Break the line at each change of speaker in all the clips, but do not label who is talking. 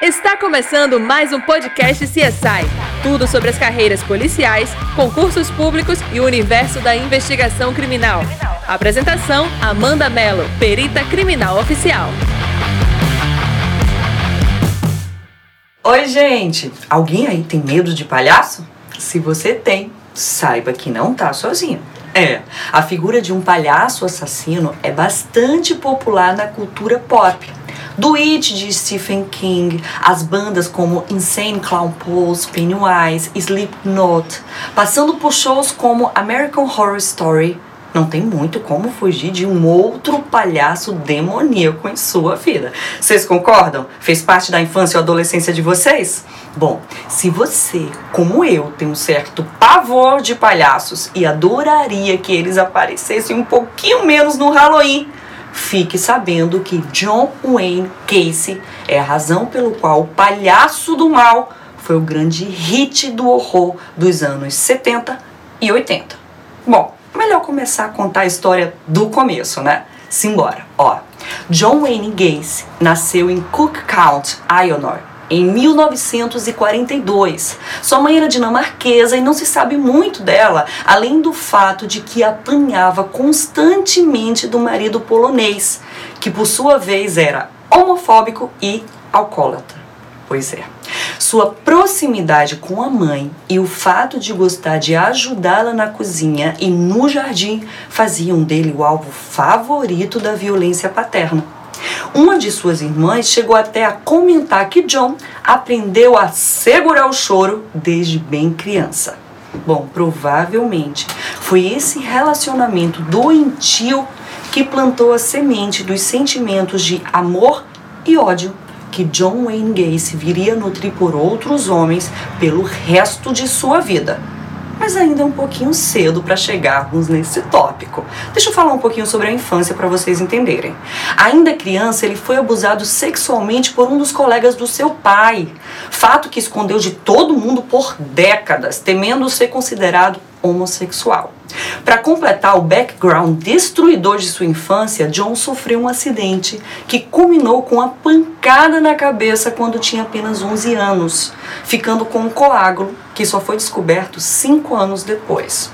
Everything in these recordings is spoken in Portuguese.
Está começando mais um podcast CSI. Tudo sobre as carreiras policiais, concursos públicos e o universo da investigação criminal. Apresentação: Amanda Mello, perita criminal oficial.
Oi, gente! Alguém aí tem medo de palhaço? Se você tem, saiba que não tá sozinho. É, a figura de um palhaço assassino é bastante popular na cultura pop. Do It de Stephen King, as bandas como Insane Clown Pose, Pennywise, Slipknot, passando por shows como American Horror Story, não tem muito como fugir de um outro palhaço demoníaco em sua vida. Vocês concordam? Fez parte da infância ou adolescência de vocês? Bom, se você, como eu, tem um certo pavor de palhaços e adoraria que eles aparecessem um pouquinho menos no Halloween, fique sabendo que John Wayne Casey é a razão pelo qual o Palhaço do Mal foi o grande hit do horror dos anos 70 e 80. Bom, melhor começar a contar a história do começo, né? Simbora. Ó, John Wayne Gacy nasceu em Cook County, Illinois, em 1942. Sua mãe era dinamarquesa e não se sabe muito dela, além do fato de que apanhava constantemente do marido polonês, que por sua vez era homofóbico e alcoólatra. Pois é. Sua proximidade com a mãe e o fato de gostar de ajudá-la na cozinha e no jardim faziam dele o alvo favorito da violência paterna. Uma de suas irmãs chegou até a comentar que John aprendeu a segurar o choro desde bem criança. Bom, provavelmente foi esse relacionamento doentio que plantou a semente dos sentimentos de amor e ódio que John Wayne Gacy viria a nutrir por outros homens pelo resto de sua vida mas ainda é um pouquinho cedo para chegarmos nesse tópico. Deixa eu falar um pouquinho sobre a infância para vocês entenderem. Ainda criança, ele foi abusado sexualmente por um dos colegas do seu pai, fato que escondeu de todo mundo por décadas, temendo ser considerado homossexual. Para completar o background destruidor de sua infância, John sofreu um acidente que culminou com a pancada na cabeça quando tinha apenas 11 anos, ficando com um coágulo que só foi descoberto cinco anos depois.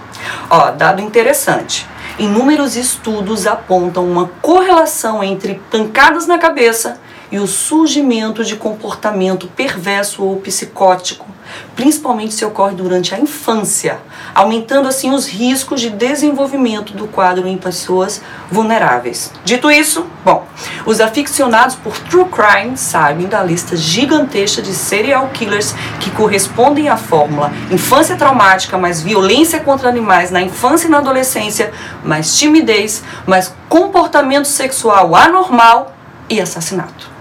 Ó, dado interessante. Inúmeros estudos apontam uma correlação entre pancadas na cabeça e o surgimento de comportamento perverso ou psicótico, principalmente se ocorre durante a infância, aumentando assim os riscos de desenvolvimento do quadro em pessoas vulneráveis. Dito isso, bom, os aficionados por true crime sabem da lista gigantesca de serial killers que correspondem à fórmula infância traumática, mais violência contra animais na infância e na adolescência, mais timidez, mais comportamento sexual anormal e assassinato.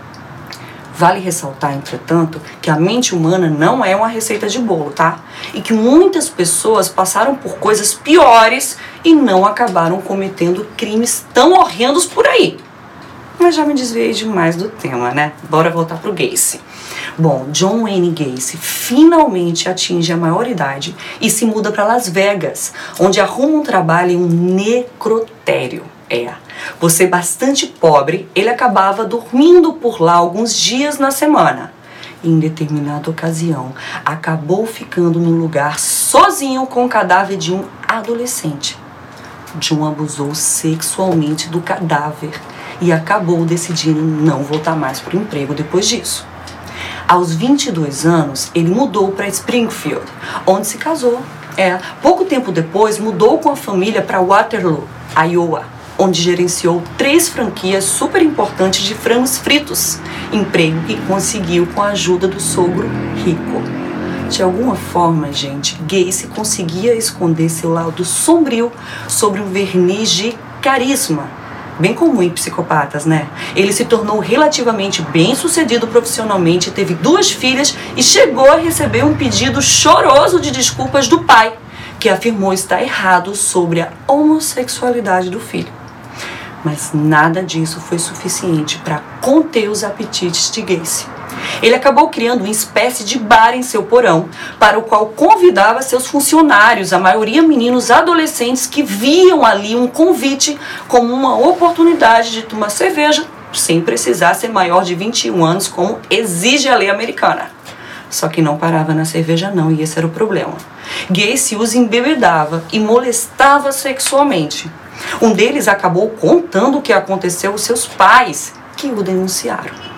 Vale ressaltar, entretanto, que a mente humana não é uma receita de bolo, tá? E que muitas pessoas passaram por coisas piores e não acabaram cometendo crimes tão horrendos por aí. Mas já me desviei demais do tema, né? Bora voltar pro Gacy. Bom, John Wayne Gacy finalmente atinge a maioridade e se muda para Las Vegas, onde arruma um trabalho em um necrotério. É, por ser bastante pobre, ele acabava dormindo por lá alguns dias na semana. Em determinada ocasião, acabou ficando no lugar sozinho com o cadáver de um adolescente. John abusou sexualmente do cadáver e acabou decidindo não voltar mais para o emprego depois disso. Aos 22 anos, ele mudou para Springfield, onde se casou. É, pouco tempo depois, mudou com a família para Waterloo, Iowa onde gerenciou três franquias super importantes de frangos fritos, emprego que conseguiu com a ajuda do sogro rico. De alguma forma, gente, Gacy conseguia esconder seu lado sombrio sobre um verniz de carisma, bem comum em psicopatas, né? Ele se tornou relativamente bem sucedido profissionalmente, teve duas filhas e chegou a receber um pedido choroso de desculpas do pai, que afirmou estar errado sobre a homossexualidade do filho mas nada disso foi suficiente para conter os apetites de Gacy. Ele acabou criando uma espécie de bar em seu porão, para o qual convidava seus funcionários, a maioria meninos adolescentes que viam ali um convite como uma oportunidade de tomar cerveja sem precisar ser maior de 21 anos, como exige a lei americana. Só que não parava na cerveja não, e esse era o problema. Gacy os embebedava e molestava sexualmente. Um deles acabou contando o que aconteceu aos seus pais, que o denunciaram.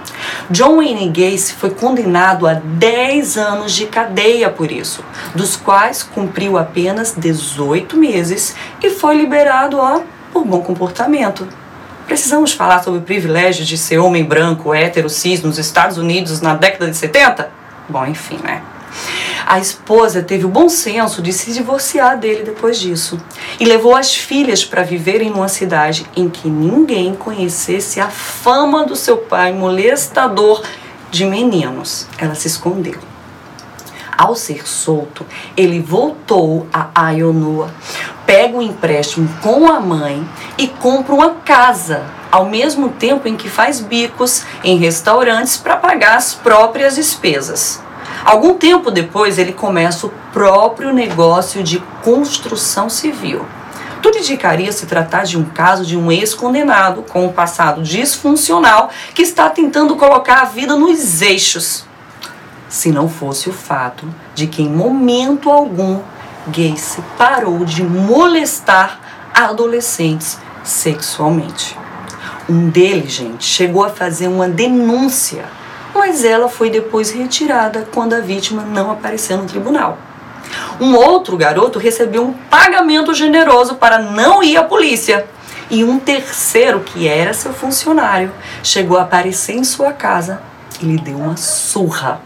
John Wayne Gacy foi condenado a 10 anos de cadeia por isso, dos quais cumpriu apenas 18 meses e foi liberado ó, por bom comportamento. Precisamos falar sobre o privilégio de ser homem branco, hétero, cis nos Estados Unidos na década de 70? Bom, enfim, né? A esposa teve o bom senso de se divorciar dele depois disso e levou as filhas para viverem numa cidade em que ninguém conhecesse a fama do seu pai molestador de meninos. Ela se escondeu. Ao ser solto, ele voltou a Ionoa, pega um empréstimo com a mãe e compra uma casa, ao mesmo tempo em que faz bicos em restaurantes para pagar as próprias despesas. Algum tempo depois, ele começa o próprio negócio de construção civil. Tudo indicaria se tratar de um caso de um ex-condenado com um passado disfuncional que está tentando colocar a vida nos eixos. Se não fosse o fato de que, em momento algum, Gacy parou de molestar adolescentes sexualmente. Um deles, gente, chegou a fazer uma denúncia mas ela foi depois retirada quando a vítima não apareceu no tribunal. Um outro garoto recebeu um pagamento generoso para não ir à polícia. E um terceiro, que era seu funcionário, chegou a aparecer em sua casa e lhe deu uma surra.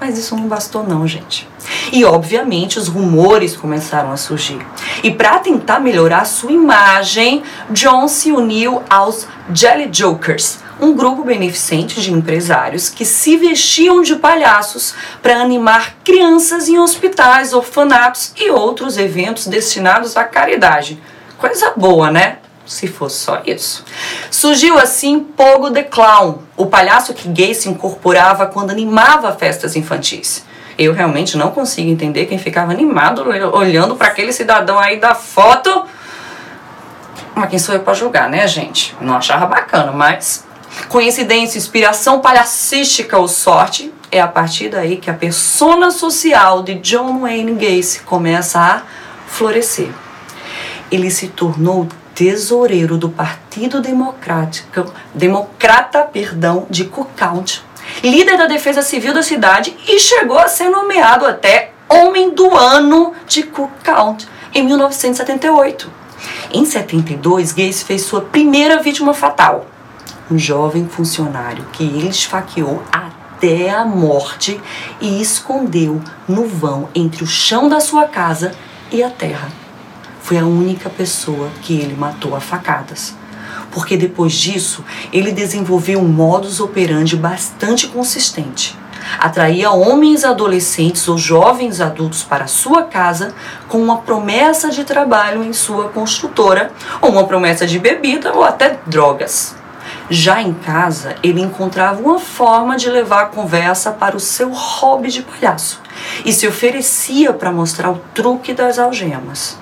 Mas isso não bastou não, gente. E obviamente os rumores começaram a surgir. E para tentar melhorar sua imagem, John se uniu aos Jelly Jokers, um grupo beneficente de empresários que se vestiam de palhaços para animar crianças em hospitais, orfanatos e outros eventos destinados à caridade. Coisa boa, né? Se fosse só isso. Surgiu assim Pogo the Clown, o palhaço que Gay se incorporava quando animava festas infantis. Eu realmente não consigo entender quem ficava animado olhando para aquele cidadão aí da foto. Mas quem sou eu para julgar, né, gente? Não achava bacana, mas Coincidência, inspiração palhacística ou sorte, é a partir daí que a persona social de John Wayne Gacy começa a florescer. Ele se tornou tesoureiro do Partido Democrático, Democrata, perdão, de Cook County, líder da defesa civil da cidade e chegou a ser nomeado até Homem do Ano de Cook County em 1978. Em 72, Gacy fez sua primeira vítima fatal, um jovem funcionário que ele esfaqueou até a morte e escondeu no vão entre o chão da sua casa e a terra. Foi a única pessoa que ele matou a facadas. Porque depois disso, ele desenvolveu um modus operandi bastante consistente. Atraía homens adolescentes ou jovens adultos para sua casa com uma promessa de trabalho em sua construtora, ou uma promessa de bebida ou até drogas. Já em casa, ele encontrava uma forma de levar a conversa para o seu hobby de palhaço e se oferecia para mostrar o truque das algemas.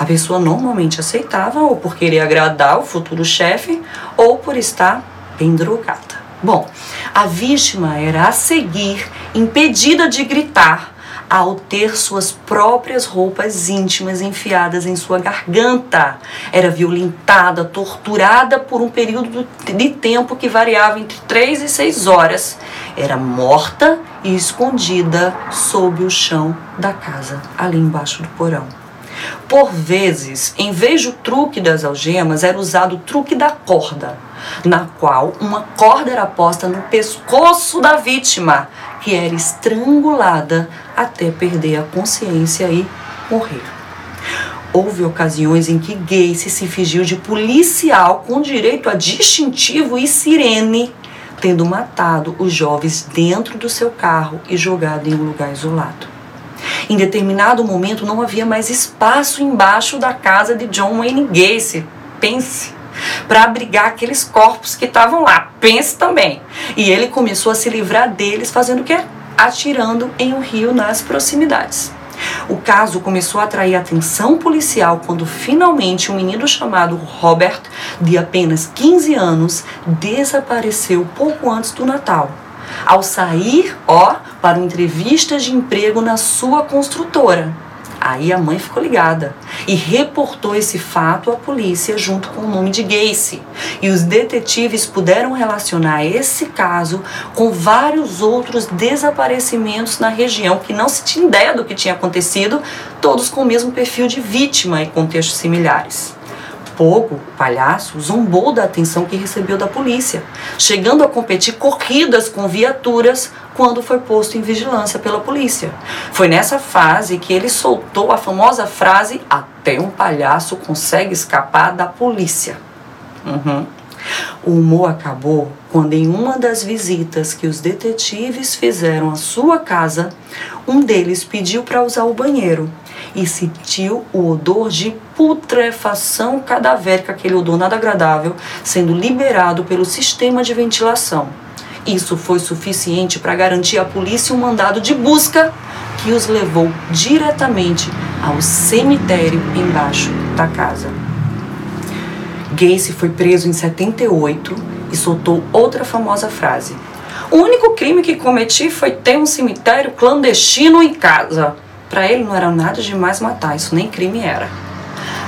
A pessoa normalmente aceitava ou por querer agradar o futuro chefe ou por estar bem drogada. Bom, a vítima era a seguir impedida de gritar ao ter suas próprias roupas íntimas enfiadas em sua garganta. Era violentada, torturada por um período de tempo que variava entre 3 e 6 horas. Era morta e escondida sob o chão da casa, ali embaixo do porão. Por vezes, em vez do truque das algemas, era usado o truque da corda, na qual uma corda era posta no pescoço da vítima, que era estrangulada até perder a consciência e morrer. Houve ocasiões em que Gacy se fingiu de policial com direito a distintivo e sirene, tendo matado os jovens dentro do seu carro e jogado em um lugar isolado. Em determinado momento não havia mais espaço embaixo da casa de John Wayne Gacy. Pense para abrigar aqueles corpos que estavam lá. Pense também. E ele começou a se livrar deles fazendo o quê? Atirando em um rio nas proximidades. O caso começou a atrair atenção policial quando finalmente um menino chamado Robert, de apenas 15 anos, desapareceu pouco antes do Natal. Ao sair, ó, para uma entrevista de emprego na sua construtora. Aí a mãe ficou ligada e reportou esse fato à polícia junto com o nome de Gacy. E os detetives puderam relacionar esse caso com vários outros desaparecimentos na região que não se tinha ideia do que tinha acontecido, todos com o mesmo perfil de vítima e contextos similares. Pogo, o palhaço, zombou da atenção que recebeu da polícia, chegando a competir corridas com viaturas quando foi posto em vigilância pela polícia. Foi nessa fase que ele soltou a famosa frase: Até um palhaço consegue escapar da polícia. Uhum. O humor acabou quando, em uma das visitas que os detetives fizeram à sua casa, um deles pediu para usar o banheiro e sentiu o odor de putrefação cadavérica, aquele odor nada agradável, sendo liberado pelo sistema de ventilação. Isso foi suficiente para garantir à polícia um mandado de busca que os levou diretamente ao cemitério embaixo da casa. Gacy foi preso em 78 e soltou outra famosa frase: O único crime que cometi foi ter um cemitério clandestino em casa. Para ele não era nada demais matar, isso nem crime era.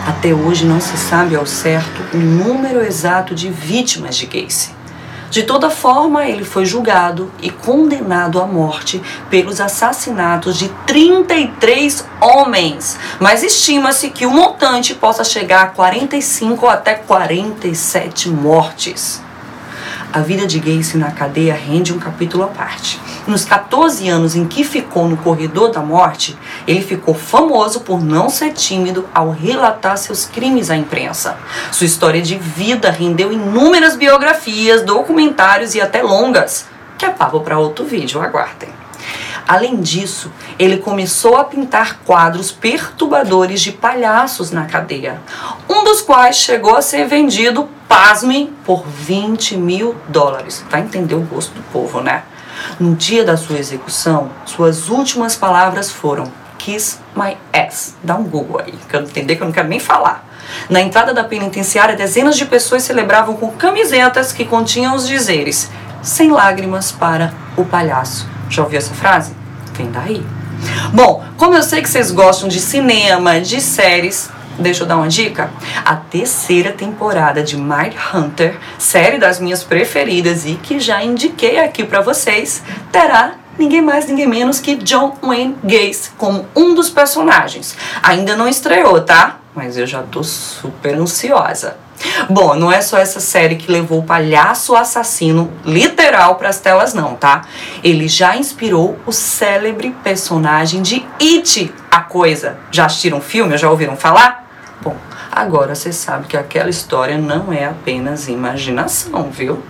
Até hoje não se sabe ao certo o número exato de vítimas de Gacy. De toda forma, ele foi julgado e condenado à morte pelos assassinatos de 33 homens, mas estima-se que o montante possa chegar a 45 ou até 47 mortes. A vida de Gacy na cadeia rende um capítulo à parte. Nos 14 anos em que ficou no corredor da morte, ele ficou famoso por não ser tímido ao relatar seus crimes à imprensa. Sua história de vida rendeu inúmeras biografias, documentários e até longas, que é papo para outro vídeo, aguardem. Além disso, ele começou a pintar quadros perturbadores de palhaços na cadeia, um dos quais chegou a ser vendido, pasmem, por 20 mil dólares. Vai entender o gosto do povo, né? No dia da sua execução, suas últimas palavras foram Kiss my ass. Dá um Google aí, que eu não entender que eu não quero nem falar. Na entrada da penitenciária, dezenas de pessoas celebravam com camisetas que continham os dizeres: sem lágrimas para o palhaço. Já ouviu essa frase? Vem daí. Bom, como eu sei que vocês gostam de cinema, de séries, deixa eu dar uma dica. A terceira temporada de Mind Hunter, série das minhas preferidas e que já indiquei aqui para vocês, terá ninguém mais, ninguém menos que John Wayne Gacy como um dos personagens. Ainda não estreou, tá? Mas eu já tô super ansiosa. Bom, não é só essa série que levou o palhaço assassino literal para as telas, não, tá? Ele já inspirou o célebre personagem de It, a coisa. Já assistiram o filme? Já ouviram falar? Bom, agora você sabe que aquela história não é apenas imaginação, viu?